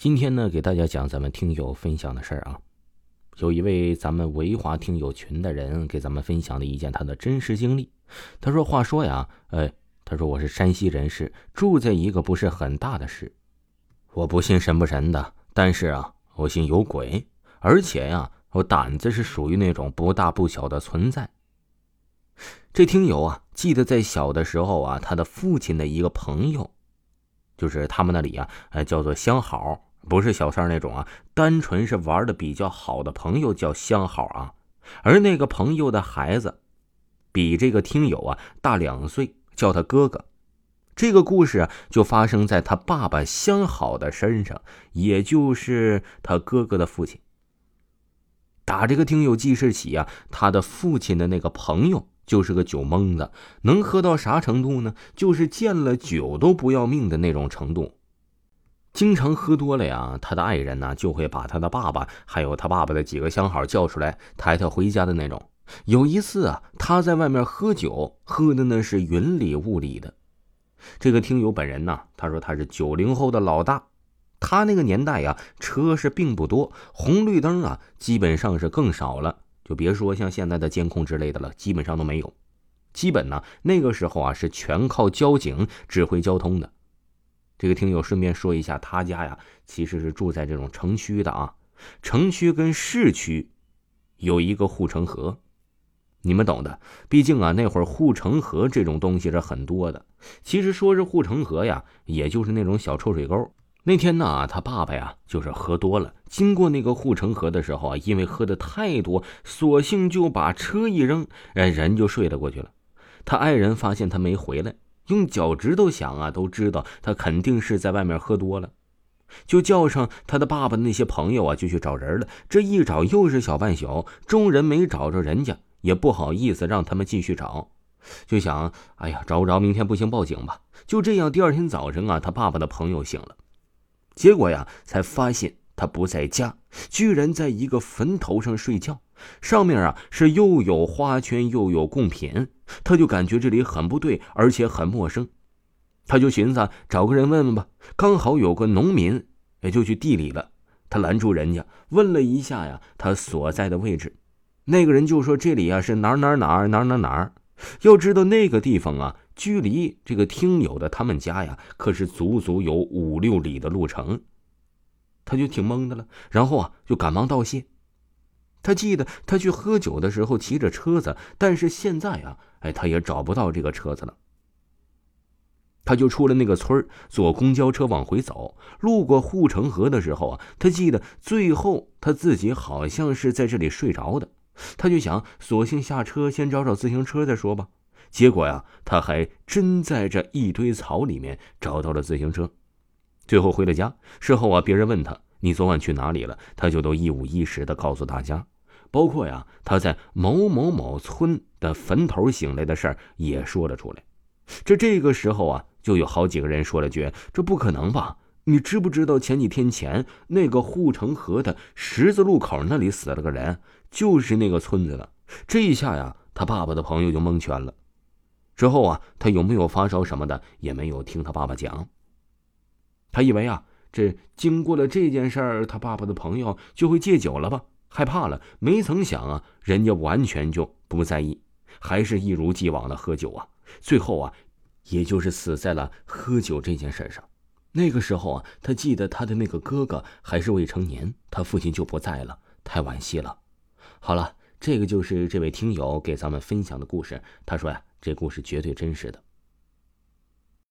今天呢，给大家讲咱们听友分享的事儿啊。有一位咱们维华听友群的人给咱们分享了一件他的真实经历。他说：“话说呀，哎，他说我是山西人士，住在一个不是很大的市。我不信神不神的，但是啊，我信有鬼，而且呀，我胆子是属于那种不大不小的存在。”这听友啊，记得在小的时候啊，他的父亲的一个朋友，就是他们那里啊，呃，叫做相好。不是小三那种啊，单纯是玩的比较好的朋友叫相好啊。而那个朋友的孩子，比这个听友啊大两岁，叫他哥哥。这个故事啊，就发生在他爸爸相好的身上，也就是他哥哥的父亲。打这个听友记事起啊，他的父亲的那个朋友就是个酒蒙子，能喝到啥程度呢？就是见了酒都不要命的那种程度。经常喝多了呀，他的爱人呢就会把他的爸爸还有他爸爸的几个相好叫出来抬他回家的那种。有一次啊，他在外面喝酒，喝的那是云里雾里的。这个听友本人呢，他说他是九零后的老大，他那个年代呀，车是并不多，红绿灯啊基本上是更少了，就别说像现在的监控之类的了，基本上都没有。基本呢，那个时候啊是全靠交警指挥交通的。这个听友顺便说一下，他家呀其实是住在这种城区的啊，城区跟市区有一个护城河，你们懂的。毕竟啊，那会儿护城河这种东西是很多的。其实说是护城河呀，也就是那种小臭水沟。那天呢，他爸爸呀就是喝多了，经过那个护城河的时候啊，因为喝的太多，索性就把车一扔，哎人就睡了过去了。他爱人发现他没回来。用脚趾头想啊，都知道他肯定是在外面喝多了，就叫上他的爸爸那些朋友啊，就去找人了。这一找又是小半宿，众人没找着人家，也不好意思让他们继续找，就想，哎呀，找不着，明天不行报警吧。就这样，第二天早晨啊，他爸爸的朋友醒了，结果呀，才发现他不在家，居然在一个坟头上睡觉。上面啊是又有花圈又有贡品，他就感觉这里很不对，而且很陌生，他就寻思找个人问问吧。刚好有个农民，也就去地里了。他拦住人家，问了一下呀，他所在的位置。那个人就说这里啊是哪哪哪哪哪哪。要知道那个地方啊，距离这个听友的他们家呀，可是足足有五六里的路程。他就挺懵的了，然后啊就赶忙道谢。他记得他去喝酒的时候骑着车子，但是现在啊，哎，他也找不到这个车子了。他就出了那个村坐公交车往回走。路过护城河的时候啊，他记得最后他自己好像是在这里睡着的。他就想，索性下车先找找自行车再说吧。结果呀，他还真在这一堆草里面找到了自行车。最后回了家。事后啊，别人问他。你昨晚去哪里了？他就都一五一十的告诉大家，包括呀，他在某某某村的坟头醒来的事儿也说了出来。这这个时候啊，就有好几个人说了句：“这不可能吧？你知不知道前几天前那个护城河的十字路口那里死了个人，就是那个村子的？”这一下呀，他爸爸的朋友就蒙圈了。之后啊，他有没有发烧什么的也没有听他爸爸讲。他以为啊。这经过了这件事儿，他爸爸的朋友就会戒酒了吧？害怕了，没曾想啊，人家完全就不在意，还是一如既往的喝酒啊。最后啊，也就是死在了喝酒这件事上。那个时候啊，他记得他的那个哥哥还是未成年，他父亲就不在了，太惋惜了。好了，这个就是这位听友给咱们分享的故事。他说呀，这故事绝对真实的。